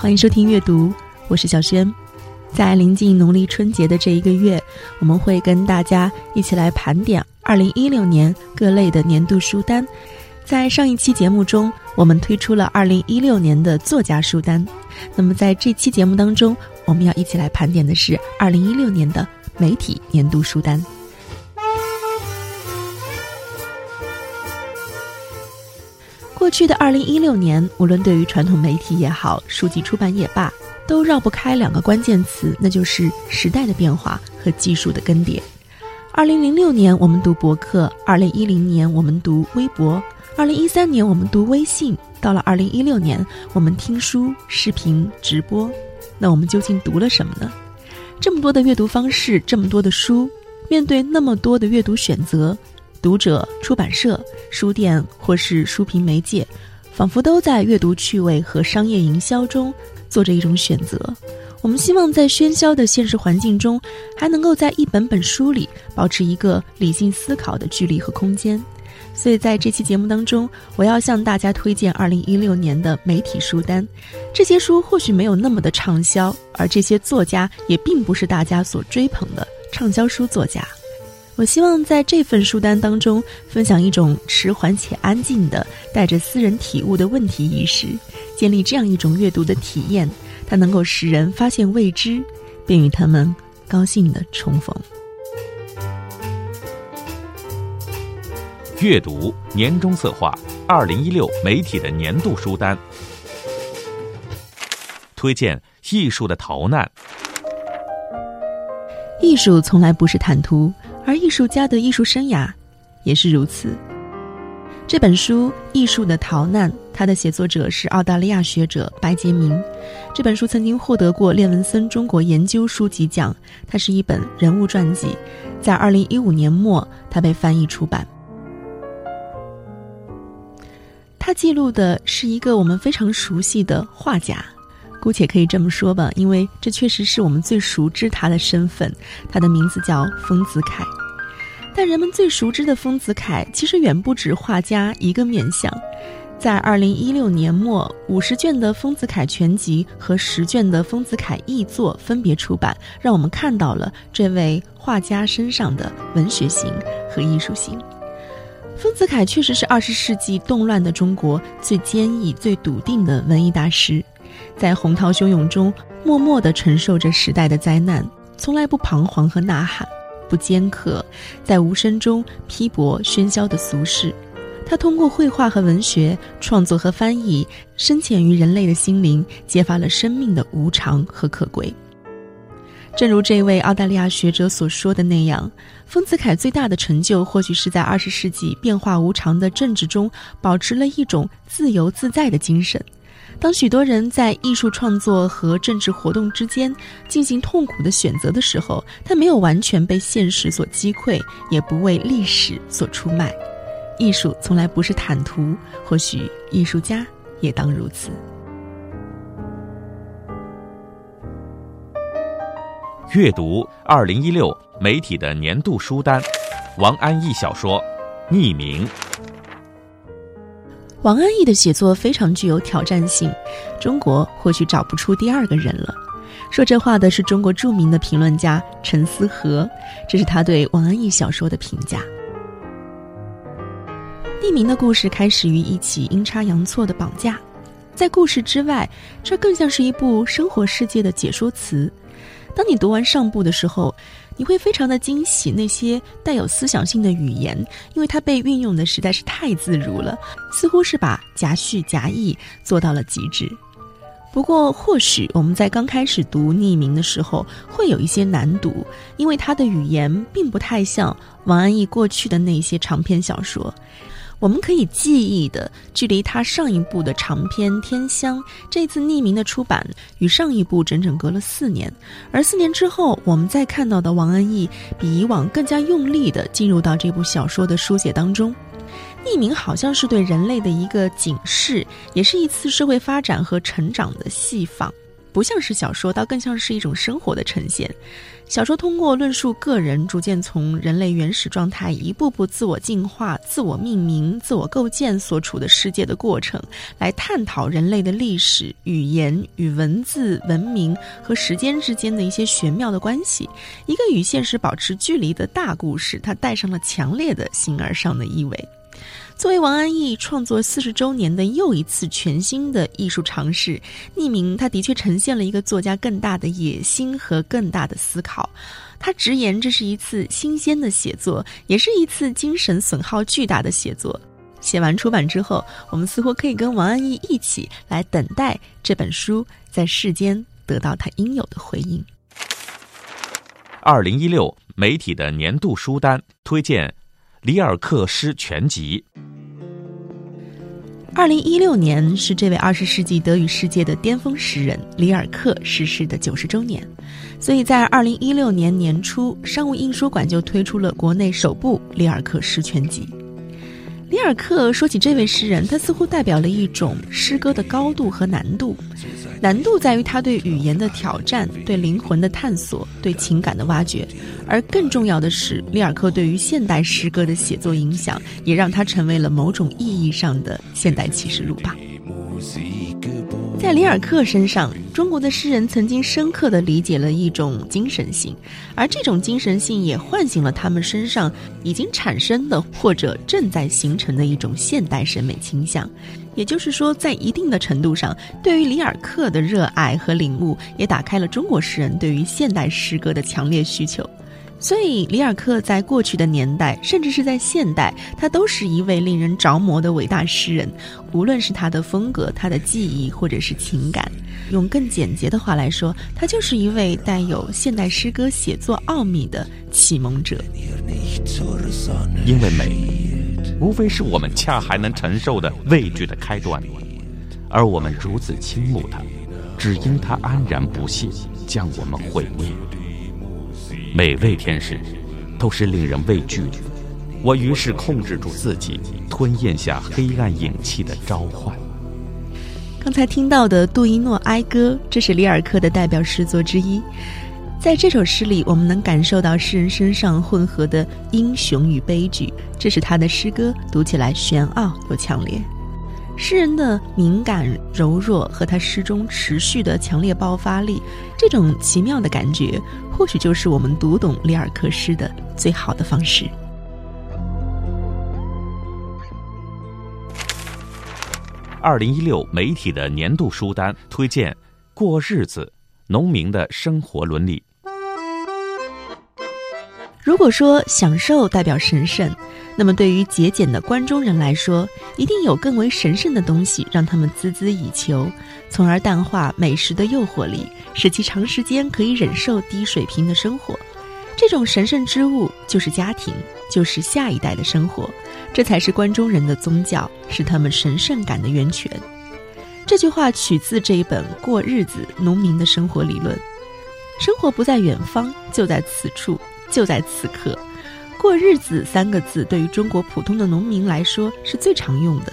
欢迎收听阅读，我是小轩。在临近农历春节的这一个月，我们会跟大家一起来盘点二零一六年各类的年度书单。在上一期节目中，我们推出了二零一六年的作家书单。那么在这期节目当中，我们要一起来盘点的是二零一六年的媒体年度书单。过去的二零一六年，无论对于传统媒体也好，书籍出版也罢，都绕不开两个关键词，那就是时代的变化和技术的更迭。二零零六年我们读博客，二零一零年我们读微博，二零一三年我们读微信，到了二零一六年我们听书、视频、直播。那我们究竟读了什么呢？这么多的阅读方式，这么多的书，面对那么多的阅读选择。读者、出版社、书店或是书评媒介，仿佛都在阅读趣味和商业营销中做着一种选择。我们希望在喧嚣的现实环境中，还能够在一本本书里保持一个理性思考的距离和空间。所以在这期节目当中，我要向大家推荐二零一六年的媒体书单。这些书或许没有那么的畅销，而这些作家也并不是大家所追捧的畅销书作家。我希望在这份书单当中分享一种迟缓且安静的、带着私人体悟的问题意识，建立这样一种阅读的体验，它能够使人发现未知，并与他们高兴的重逢。阅读年终策划，二零一六媒体的年度书单，推荐《艺术的逃难》。艺术从来不是坦途。而艺术家的艺术生涯，也是如此。这本书《艺术的逃难》，它的写作者是澳大利亚学者白杰明。这本书曾经获得过列文森中国研究书籍奖。它是一本人物传记，在二零一五年末，它被翻译出版。它记录的是一个我们非常熟悉的画家，姑且可以这么说吧，因为这确实是我们最熟知他的身份。他的名字叫丰子恺。但人们最熟知的丰子恺，其实远不止画家一个面相。在二零一六年末，五十卷的丰子恺全集和十卷的丰子恺译作分别出版，让我们看到了这位画家身上的文学性和艺术性。丰子恺确实是二十世纪动乱的中国最坚毅、最笃定的文艺大师，在洪涛汹涌中默默地承受着时代的灾难，从来不彷徨和呐喊。不尖刻，在无声中批驳喧嚣的俗世。他通过绘画和文学创作和翻译，深潜于人类的心灵，揭发了生命的无常和可贵。正如这位澳大利亚学者所说的那样，丰子恺最大的成就，或许是在二十世纪变化无常的政治中，保持了一种自由自在的精神。当许多人在艺术创作和政治活动之间进行痛苦的选择的时候，他没有完全被现实所击溃，也不为历史所出卖。艺术从来不是坦途，或许艺术家也当如此。阅读二零一六媒体的年度书单，王安忆小说《匿名》。王安忆的写作非常具有挑战性，中国或许找不出第二个人了。说这话的是中国著名的评论家陈思和，这是他对王安忆小说的评价。匿名的故事开始于一起阴差阳错的绑架，在故事之外，这更像是一部生活世界的解说词。当你读完上部的时候。你会非常的惊喜那些带有思想性的语言，因为它被运用的实在是太自如了，似乎是把夹叙夹议做到了极致。不过，或许我们在刚开始读《匿名》的时候会有一些难读，因为它的语言并不太像王安忆过去的那些长篇小说。我们可以记忆的，距离他上一部的长篇《天香》，这次《匿名》的出版与上一部整整隔了四年，而四年之后，我们再看到的王安忆比以往更加用力地进入到这部小说的书写当中。匿名好像是对人类的一个警示，也是一次社会发展和成长的细放，不像是小说，倒更像是一种生活的呈现。小说通过论述个人逐渐从人类原始状态一步步自我进化、自我命名、自我构建所处的世界的过程，来探讨人类的历史、语言与文字、文明和时间之间的一些玄妙的关系。一个与现实保持距离的大故事，它带上了强烈的形而上的意味。作为王安忆创作四十周年的又一次全新的艺术尝试，匿名，他的确呈现了一个作家更大的野心和更大的思考。他直言，这是一次新鲜的写作，也是一次精神损耗巨大的写作。写完出版之后，我们似乎可以跟王安忆一起来等待这本书在世间得到它应有的回应。二零一六媒体的年度书单推荐。里尔克诗全集。二零一六年是这位二十世纪德语世界的巅峰诗人里尔克逝世的九十周年，所以在二零一六年年初，商务印书馆就推出了国内首部里尔克诗全集。里尔克说起这位诗人，他似乎代表了一种诗歌的高度和难度。难度在于他对语言的挑战、对灵魂的探索、对情感的挖掘，而更重要的是，里尔克对于现代诗歌的写作影响，也让他成为了某种意义上的现代启示录吧。在里尔克身上，中国的诗人曾经深刻地理解了一种精神性，而这种精神性也唤醒了他们身上已经产生的或者正在形成的一种现代审美倾向。也就是说，在一定的程度上，对于里尔克的热爱和领悟，也打开了中国诗人对于现代诗歌的强烈需求。所以，里尔克在过去的年代，甚至是在现代，他都是一位令人着魔的伟大诗人。无论是他的风格、他的技艺，或者是情感，用更简洁的话来说，他就是一位带有现代诗歌写作奥秘的启蒙者。因为美，无非是我们恰还能承受的畏惧的开端，而我们如此倾慕它，只因它安然不屑将我们毁灭。每位天使，都是令人畏惧的。我于是控制住自己，吞咽下黑暗影气的召唤。刚才听到的《杜伊诺哀歌》，这是里尔克的代表诗作之一。在这首诗里，我们能感受到诗人身上混合的英雄与悲剧，这是他的诗歌读起来玄奥又强烈。诗人的敏感、柔弱和他诗中持续的强烈爆发力，这种奇妙的感觉，或许就是我们读懂里尔克诗的最好的方式。二零一六媒体的年度书单推荐：过日子，农民的生活伦理。如果说享受代表神圣，那么对于节俭的关中人来说，一定有更为神圣的东西让他们孜孜以求，从而淡化美食的诱惑力，使其长时间可以忍受低水平的生活。这种神圣之物就是家庭，就是下一代的生活，这才是关中人的宗教，是他们神圣感的源泉。这句话取自这一本《过日子：农民的生活理论》，生活不在远方，就在此处。就在此刻，过日子三个字对于中国普通的农民来说是最常用的，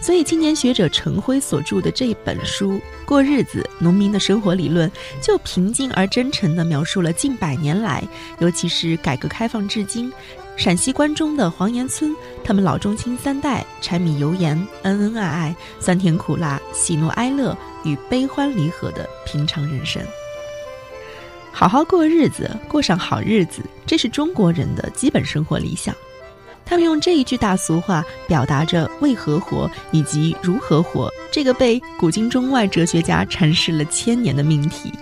所以青年学者陈辉所著的这一本书《过日子：农民的生活理论》，就平静而真诚地描述了近百年来，尤其是改革开放至今，陕西关中的黄岩村，他们老中青三代柴米油盐、恩恩爱爱、酸甜苦辣、喜怒哀乐与悲欢离合的平常人生。好好过日子，过上好日子，这是中国人的基本生活理想。他们用这一句大俗话，表达着为何活以及如何活这个被古今中外哲学家阐释了千年的命题。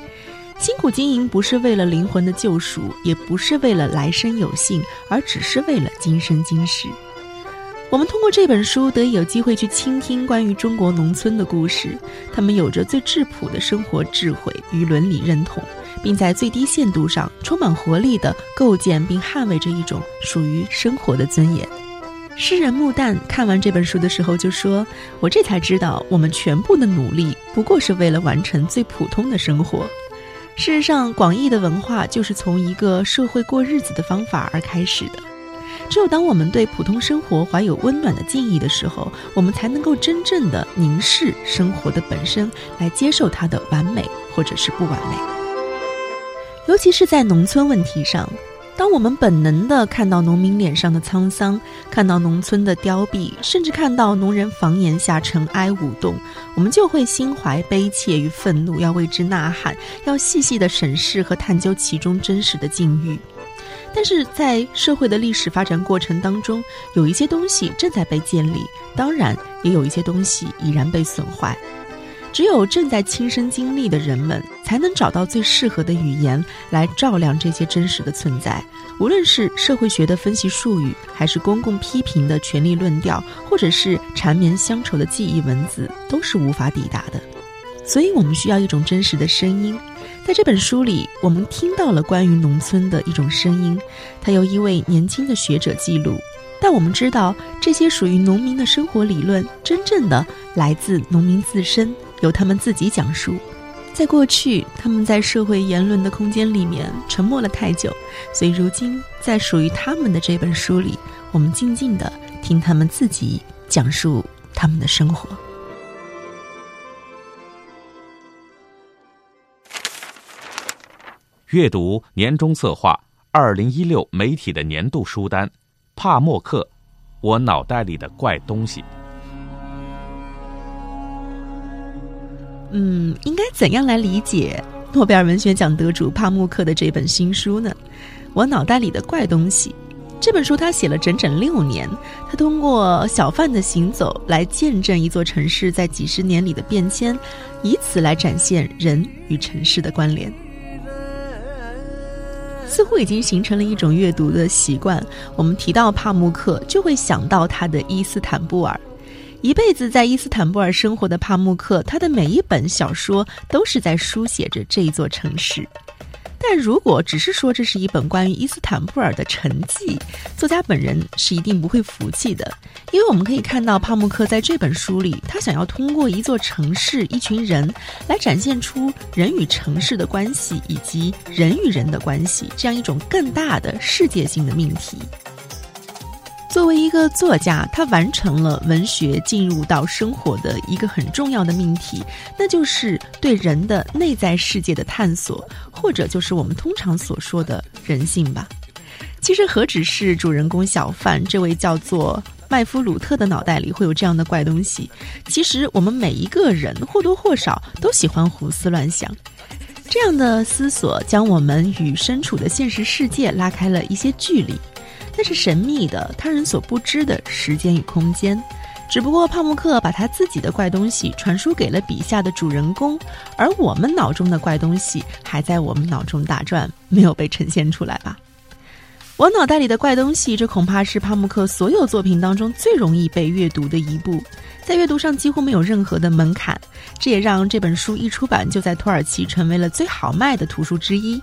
辛苦经营不是为了灵魂的救赎，也不是为了来生有幸，而只是为了今生今世。我们通过这本书得以有机会去倾听关于中国农村的故事，他们有着最质朴的生活智慧与伦理认同，并在最低限度上充满活力地构建并捍卫着一种属于生活的尊严。诗人穆旦看完这本书的时候就说：“我这才知道，我们全部的努力不过是为了完成最普通的生活。事实上，广义的文化就是从一个社会过日子的方法而开始的。”只有当我们对普通生活怀有温暖的敬意的时候，我们才能够真正的凝视生活的本身，来接受它的完美或者是不完美。尤其是在农村问题上，当我们本能的看到农民脸上的沧桑，看到农村的凋敝，甚至看到农人房檐下尘埃舞动，我们就会心怀悲切与愤怒，要为之呐喊，要细细的审视和探究其中真实的境遇。但是在社会的历史发展过程当中，有一些东西正在被建立，当然也有一些东西已然被损坏。只有正在亲身经历的人们，才能找到最适合的语言来照亮这些真实的存在。无论是社会学的分析术语，还是公共批评的权力论调，或者是缠绵乡愁的记忆文字，都是无法抵达的。所以我们需要一种真实的声音。在这本书里，我们听到了关于农村的一种声音，它由一位年轻的学者记录。但我们知道，这些属于农民的生活理论，真正的来自农民自身，由他们自己讲述。在过去，他们在社会言论的空间里面沉默了太久，所以如今，在属于他们的这本书里，我们静静的听他们自己讲述他们的生活。阅读年终策划二零一六媒体的年度书单，帕默克，我脑袋里的怪东西。嗯，应该怎样来理解诺贝尔文学奖得主帕慕克的这本新书呢？我脑袋里的怪东西，这本书他写了整整六年，他通过小贩的行走来见证一座城市在几十年里的变迁，以此来展现人与城市的关联。似乎已经形成了一种阅读的习惯。我们提到帕慕克，就会想到他的伊斯坦布尔。一辈子在伊斯坦布尔生活的帕慕克，他的每一本小说都是在书写着这一座城市。但如果只是说这是一本关于伊斯坦布尔的沉寂，作家本人是一定不会服气的，因为我们可以看到帕慕克在这本书里，他想要通过一座城市、一群人来展现出人与城市的关系以及人与人的关系这样一种更大的世界性的命题。作为一个作家，他完成了文学进入到生活的一个很重要的命题，那就是对人的内在世界的探索，或者就是我们通常所说的人性吧。其实何止是主人公小贩这位叫做麦夫鲁特的脑袋里会有这样的怪东西，其实我们每一个人或多或少都喜欢胡思乱想，这样的思索将我们与身处的现实世界拉开了一些距离。那是神秘的、他人所不知的时间与空间，只不过帕慕克把他自己的怪东西传输给了笔下的主人公，而我们脑中的怪东西还在我们脑中打转，没有被呈现出来吧？我脑袋里的怪东西，这恐怕是帕慕克所有作品当中最容易被阅读的一部，在阅读上几乎没有任何的门槛，这也让这本书一出版就在土耳其成为了最好卖的图书之一。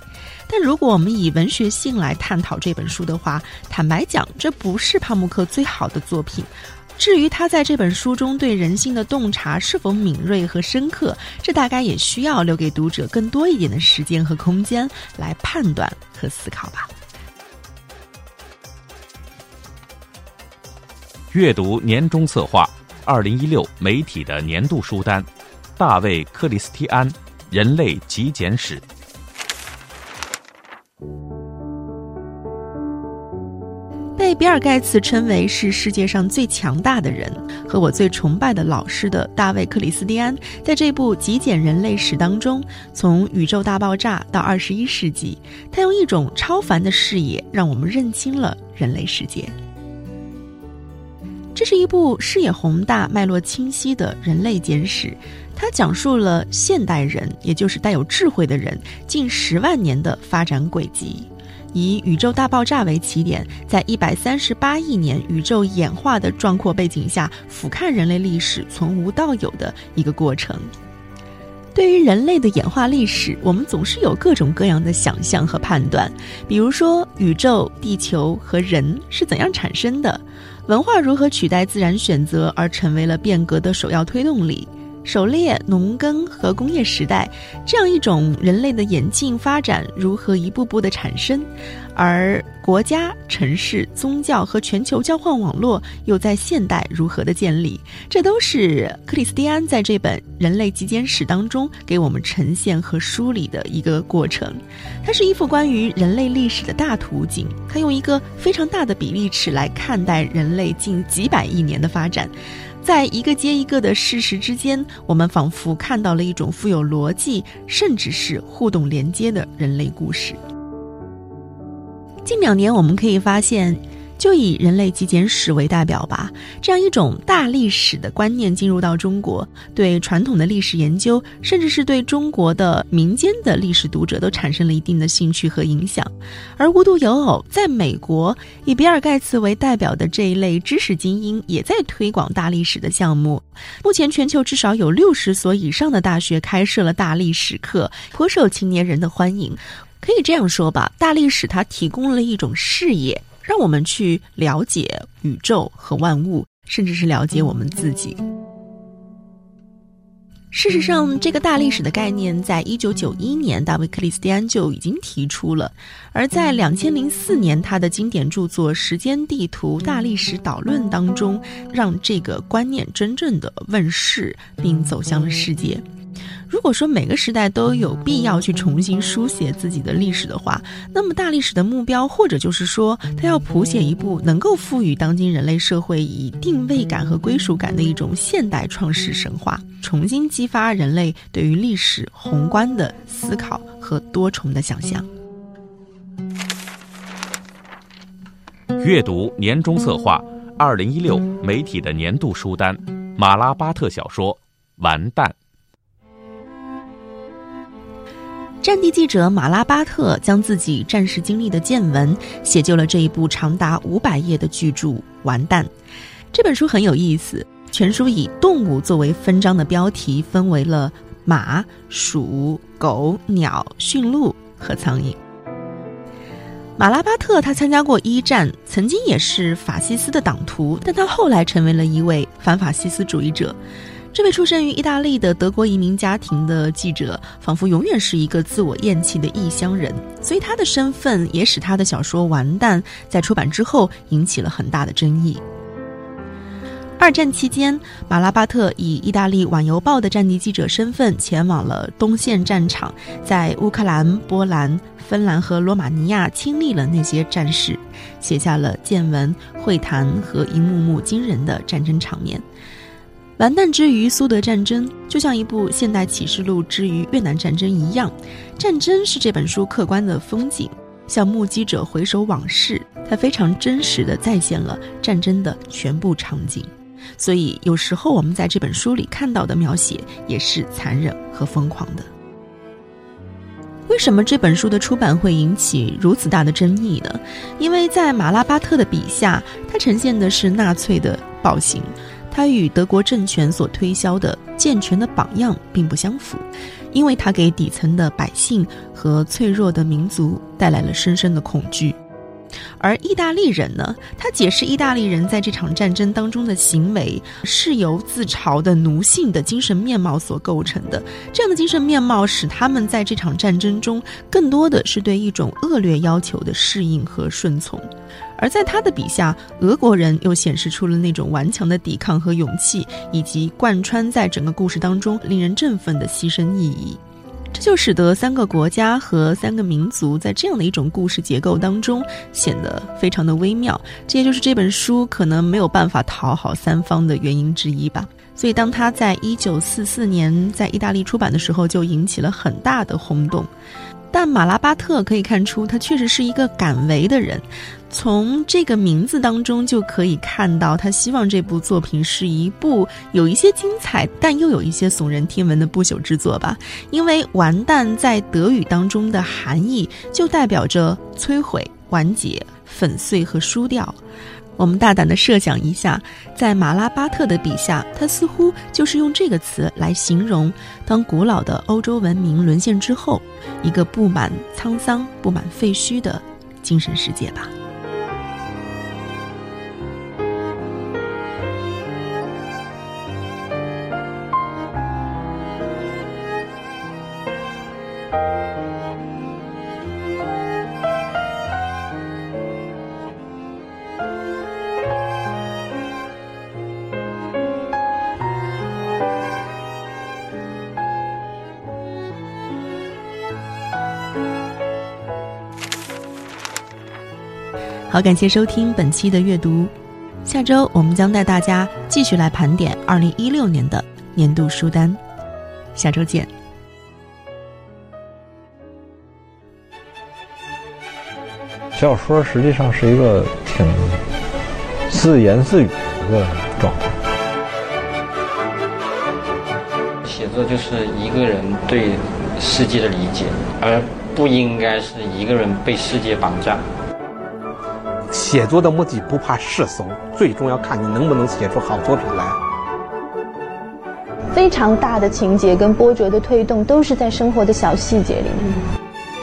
但如果我们以文学性来探讨这本书的话，坦白讲，这不是帕慕克最好的作品。至于他在这本书中对人性的洞察是否敏锐和深刻，这大概也需要留给读者更多一点的时间和空间来判断和思考吧。阅读年终策划，二零一六媒体的年度书单，大卫·克里斯蒂安，《人类极简史》。被比尔盖茨称为是世界上最强大的人和我最崇拜的老师的大卫克里斯蒂安，在这部极简人类史当中，从宇宙大爆炸到二十一世纪，他用一种超凡的视野，让我们认清了人类世界。这是一部视野宏大、脉络清晰的人类简史，它讲述了现代人，也就是带有智慧的人近十万年的发展轨迹。以宇宙大爆炸为起点，在一百三十八亿年宇宙演化的壮阔背景下，俯瞰人类历史从无到有的一个过程。对于人类的演化历史，我们总是有各种各样的想象和判断。比如说，宇宙、地球和人是怎样产生的？文化如何取代自然选择而成为了变革的首要推动力？狩猎、农耕和工业时代，这样一种人类的演进发展如何一步步的产生？而国家、城市、宗教和全球交换网络又在现代如何的建立？这都是克里斯蒂安在这本《人类极简史》当中给我们呈现和梳理的一个过程。它是一幅关于人类历史的大图景，它用一个非常大的比例尺来看待人类近几百亿年的发展。在一个接一个的事实之间，我们仿佛看到了一种富有逻辑，甚至是互动连接的人类故事。近两年，我们可以发现。就以人类极简史为代表吧，这样一种大历史的观念进入到中国，对传统的历史研究，甚至是对中国的民间的历史读者都产生了一定的兴趣和影响。而无独有偶，在美国，以比尔盖茨为代表的这一类知识精英也在推广大历史的项目。目前，全球至少有六十所以上的大学开设了大历史课，颇受青年人的欢迎。可以这样说吧，大历史它提供了一种视野。让我们去了解宇宙和万物，甚至是了解我们自己。事实上，这个大历史的概念，在一九九一年，大卫·克里斯蒂安就已经提出了；而在两千零四年，他的经典著作《时间地图大历史导论》当中，让这个观念真正的问世，并走向了世界。如果说每个时代都有必要去重新书写自己的历史的话，那么大历史的目标，或者就是说，它要谱写一部能够赋予当今人类社会以定位感和归属感的一种现代创世神话，重新激发人类对于历史宏观的思考和多重的想象。阅读年终策划，二零一六媒体的年度书单，马拉巴特小说《完蛋》。战地记者马拉巴特将自己战时经历的见闻写就了这一部长达五百页的巨著《完蛋》。这本书很有意思，全书以动物作为分章的标题，分为了马、鼠、狗、鸟、驯鹿和苍蝇。马拉巴特他参加过一战，曾经也是法西斯的党徒，但他后来成为了一位反法西斯主义者。这位出生于意大利的德国移民家庭的记者，仿佛永远是一个自我厌弃的异乡人，所以他的身份也使他的小说《完蛋》在出版之后引起了很大的争议。二战期间，马拉巴特以意大利《晚邮报》的战地记者身份前往了东线战场，在乌克兰、波兰、芬兰和罗马尼亚亲历了那些战事，写下了见闻、会谈和一幕幕惊人的战争场面。完蛋之于苏德战争，就像一部现代启示录之于越南战争一样，战争是这本书客观的风景，像目击者回首往事，它非常真实的再现了战争的全部场景。所以有时候我们在这本书里看到的描写也是残忍和疯狂的。为什么这本书的出版会引起如此大的争议呢？因为在马拉巴特的笔下，它呈现的是纳粹的暴行。他与德国政权所推销的健全的榜样并不相符，因为他给底层的百姓和脆弱的民族带来了深深的恐惧。而意大利人呢？他解释意大利人在这场战争当中的行为是由自嘲的奴性的精神面貌所构成的。这样的精神面貌使他们在这场战争中更多的是对一种恶劣要求的适应和顺从。而在他的笔下，俄国人又显示出了那种顽强的抵抗和勇气，以及贯穿在整个故事当中令人振奋的牺牲意义。这就使得三个国家和三个民族在这样的一种故事结构当中显得非常的微妙，这也就是这本书可能没有办法讨好三方的原因之一吧。所以，当他在一九四四年在意大利出版的时候，就引起了很大的轰动。但马拉巴特可以看出，他确实是一个敢为的人。从这个名字当中就可以看到，他希望这部作品是一部有一些精彩，但又有一些耸人听闻的不朽之作吧。因为“完蛋”在德语当中的含义就代表着摧毁、完结、粉碎和输掉。我们大胆的设想一下，在马拉巴特的笔下，他似乎就是用这个词来形容当古老的欧洲文明沦陷之后，一个布满沧桑、布满废墟的精神世界吧。好，感谢收听本期的阅读。下周我们将带大家继续来盘点二零一六年的年度书单。下周见。小说实际上是一个挺自言自语的一个状态。写作就是一个人对世界的理解，而不应该是一个人被世界绑架。写作的目的不怕世俗，最终要看你能不能写出好作品来。非常大的情节跟波折的推动，都是在生活的小细节里面。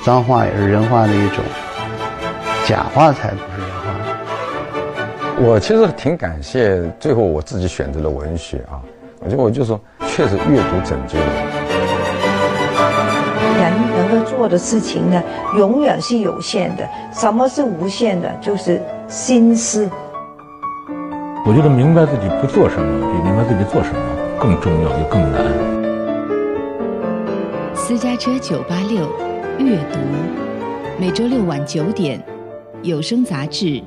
脏话也是人话的一种，假话才不是人话。我其实挺感谢最后我自己选择了文学啊，我觉得我就说，确实阅读拯救了。人能够做的事情呢，永远是有限的。什么是无限的？就是心思。我觉得明白自己不做什么，比明白自己做什么更重要，也更难。私家车九八六阅读，每周六晚九点，有声杂志。